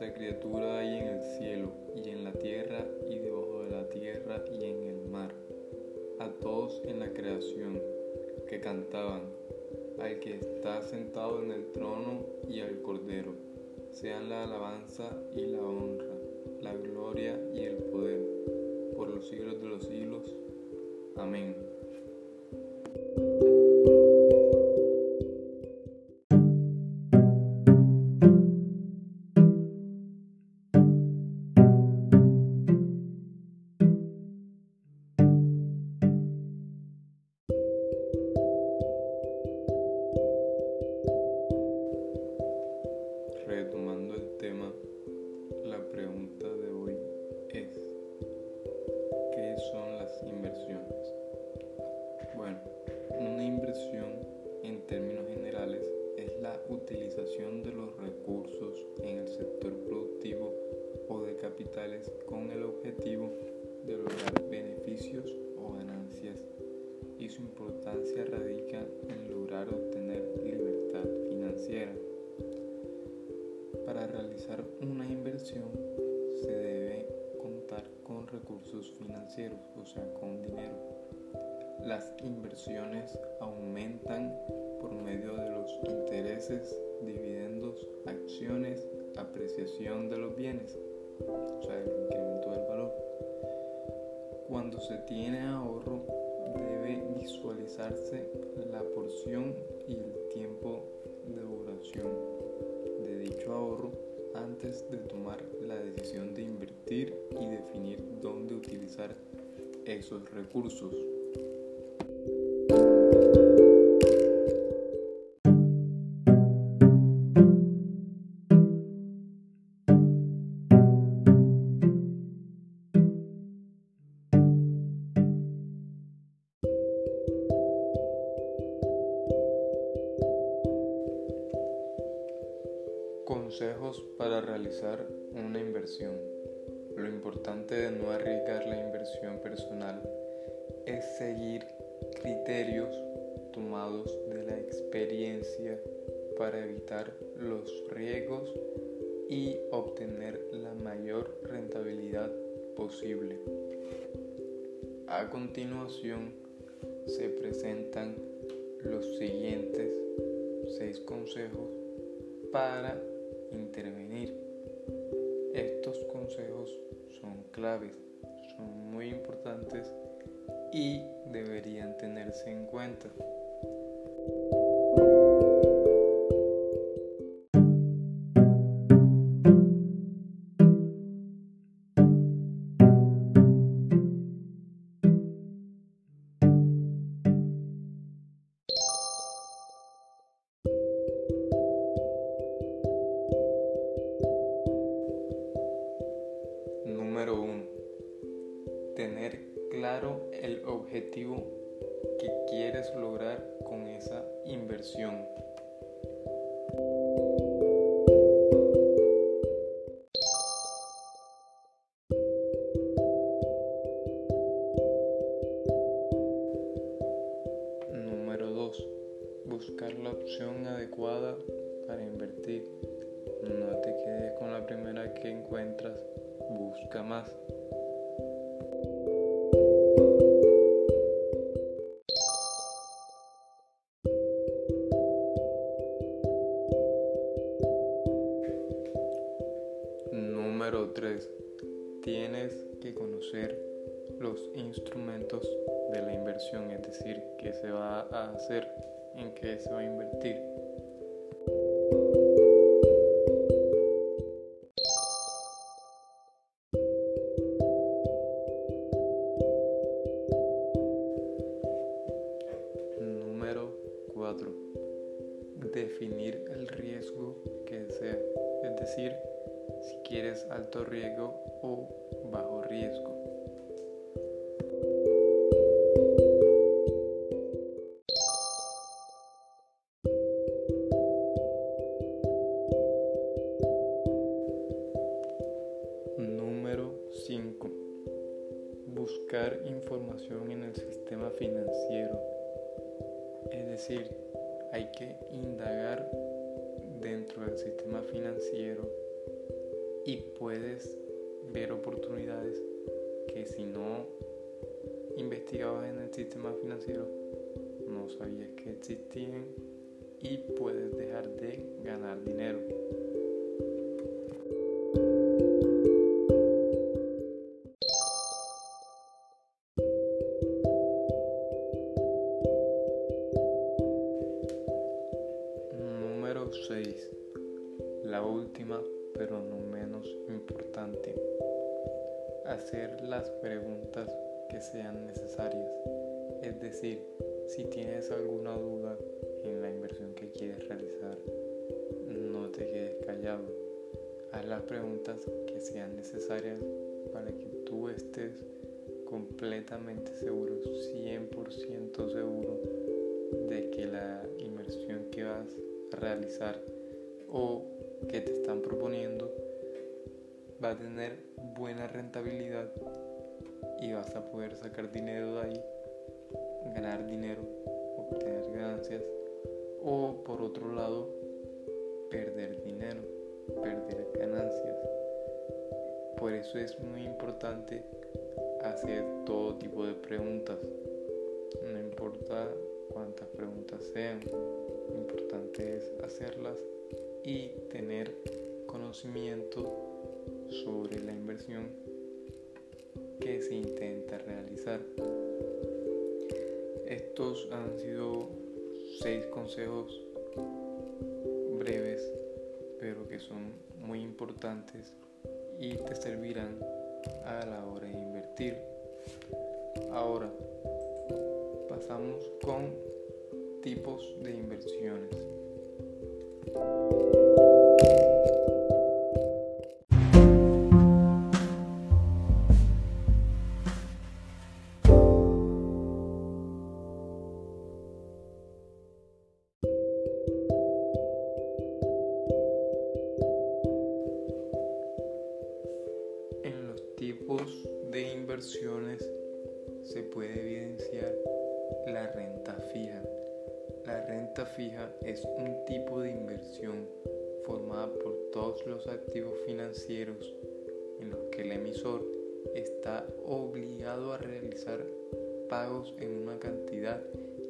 Oí a cuanta criatura hay en el cielo y en la tierra y debajo de la tierra y en el mar, a todos en la creación que cantaban, al que está sentado en el trono y al cordero, sean la alabanza y la honra, la gloria y el poder, por los siglos de los siglos. Amén. Utilización de los recursos en el sector productivo o de capitales con el objetivo de lograr beneficios o ganancias y su importancia radica en lograr obtener libertad financiera. Para realizar una inversión se debe contar con recursos financieros, o sea, con dinero. Las inversiones aumentan por medio de los intereses, dividendos, acciones, apreciación de los bienes, o sea, el incremento del valor. Cuando se tiene ahorro, debe visualizarse la porción y el tiempo de duración dicho ahorro antes de tomar la decisión de invertir y definir dónde utilizar esos recursos. Consejos para realizar una inversión. Lo importante de no arriesgar la inversión personal es seguir criterios tomados de la experiencia para evitar los riesgos y obtener la mayor rentabilidad posible. A continuación se presentan los siguientes seis consejos para intervenir. Estos consejos son claves, son muy importantes y deberían tenerse en cuenta. El objetivo que quieres lograr con esa inversión. Número 2. Buscar la opción adecuada para invertir. No te quedes con la primera que encuentras, busca más. Instrumentos de la inversión, es decir, qué se va a hacer, en qué se va a invertir. Información en el sistema financiero. Es decir, hay que indagar dentro del sistema financiero y puedes ver oportunidades que si no investigabas en el sistema financiero no sabías que existían y puedes dejar de ganar dinero. Pero no menos importante. Hacer las preguntas que sean necesarias. Es decir, si tienes alguna duda en la inversión que quieres realizar, no te quedes callado. Haz las preguntas que sean necesarias para que tú estés completamente seguro, 100% seguro de que la inversión que vas a realizar o que te están proponiendo va a tener buena rentabilidad y vas a poder sacar dinero de ahí ganar dinero, obtener ganancias o por otro lado perder dinero, perder ganancias. Por eso es muy importante hacer todo tipo de preguntas. No importa cuántas preguntas sean, lo importante es hacerlas y tener conocimiento sobre la inversión que se intenta realizar. Estos han sido seis consejos breves, pero que son muy importantes y te servirán a la hora de invertir. Ahora, pasamos con tipos de inversiones. Inversiones se puede evidenciar la renta fija. La renta fija es un tipo de inversión formada por todos los activos financieros en los que el emisor está obligado a realizar pagos en una cantidad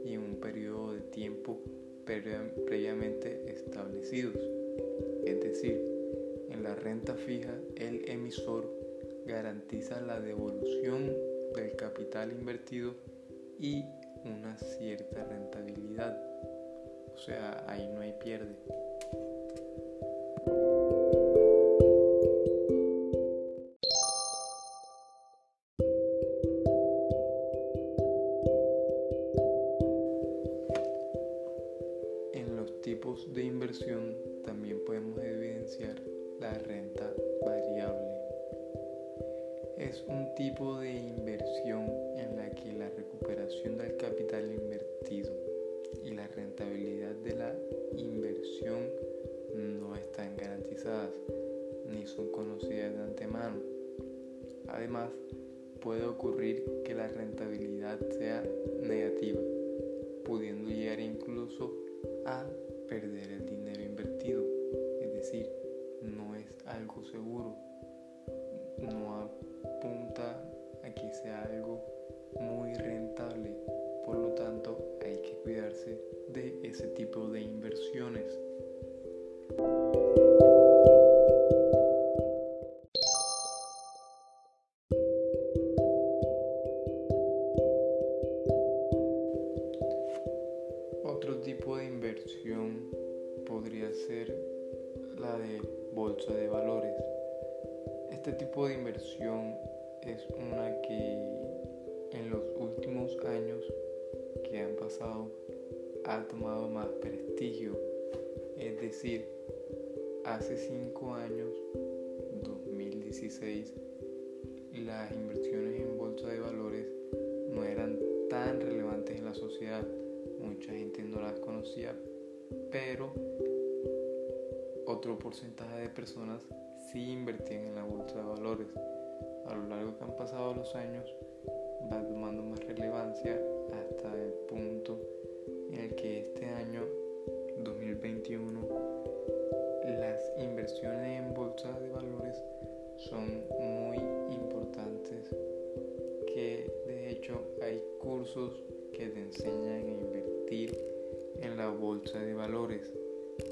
y en un periodo de tiempo previamente establecidos. Es decir, en la renta fija el emisor garantiza la devolución del capital invertido y una cierta rentabilidad. O sea, ahí no hay pierde. En los tipos de inversión también podemos evidenciar la renta variable es un tipo de inversión en la que la recuperación del capital invertido rentabilidad de la inversión no están garantizadas ni son conocidas de antemano. Además, puede ocurrir que la rentabilidad sea negativa, pudiendo llegar incluso a perder el dinero invertido, es decir, no es algo seguro, no apunta a que sea algo muy rentable. Por lo tanto, hay que cuidarse ese tipo de inversiones. Otro tipo de inversión podría ser la de bolsa de valores. Este tipo de inversión es una que en los últimos años que han pasado ha tomado más prestigio. Es decir, hace 5 años, 2016, las inversiones en bolsa de valores no eran tan relevantes en la sociedad. Mucha gente no las conocía, pero otro porcentaje de personas sí invertían en la bolsa de valores. A lo largo que han pasado los años va tomando más relevancia hasta el punto en el que este año 2021 inversiones en bolsa de valores son muy importantes que de hecho hay cursos que te enseñan a invertir en la bolsa de valores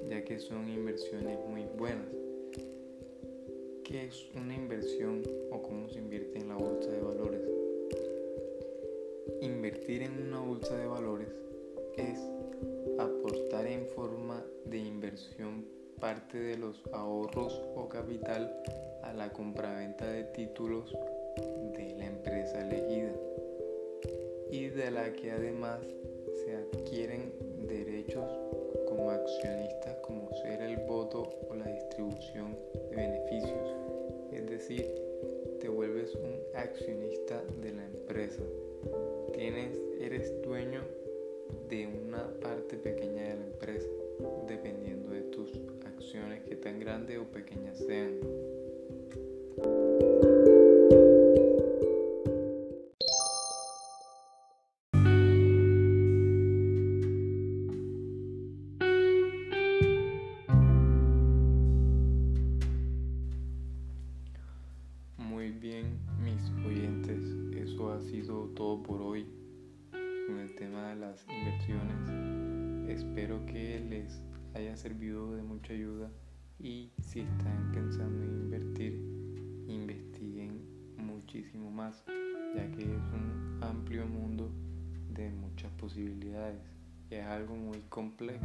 ya que son inversiones muy buenas. ¿Qué es una inversión o cómo se invierte en la bolsa de valores? Invertir en una bolsa de valores es aportar en forma de inversión parte de los ahorros o capital a la compraventa de títulos de la empresa elegida y de la que además se adquieren derechos como accionistas como ser el voto o la distribución de beneficios, es decir, te vuelves un accionista de la empresa. Tienes, eres dueño de una parte pequeña de la empresa, dependiendo de tus acciones que tan grandes o pequeñas sean. Si están pensando en invertir, investiguen muchísimo más, ya que es un amplio mundo de muchas posibilidades y es algo muy complejo.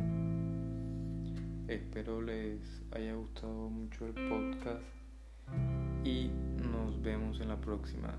Espero les haya gustado mucho el podcast y nos vemos en la próxima.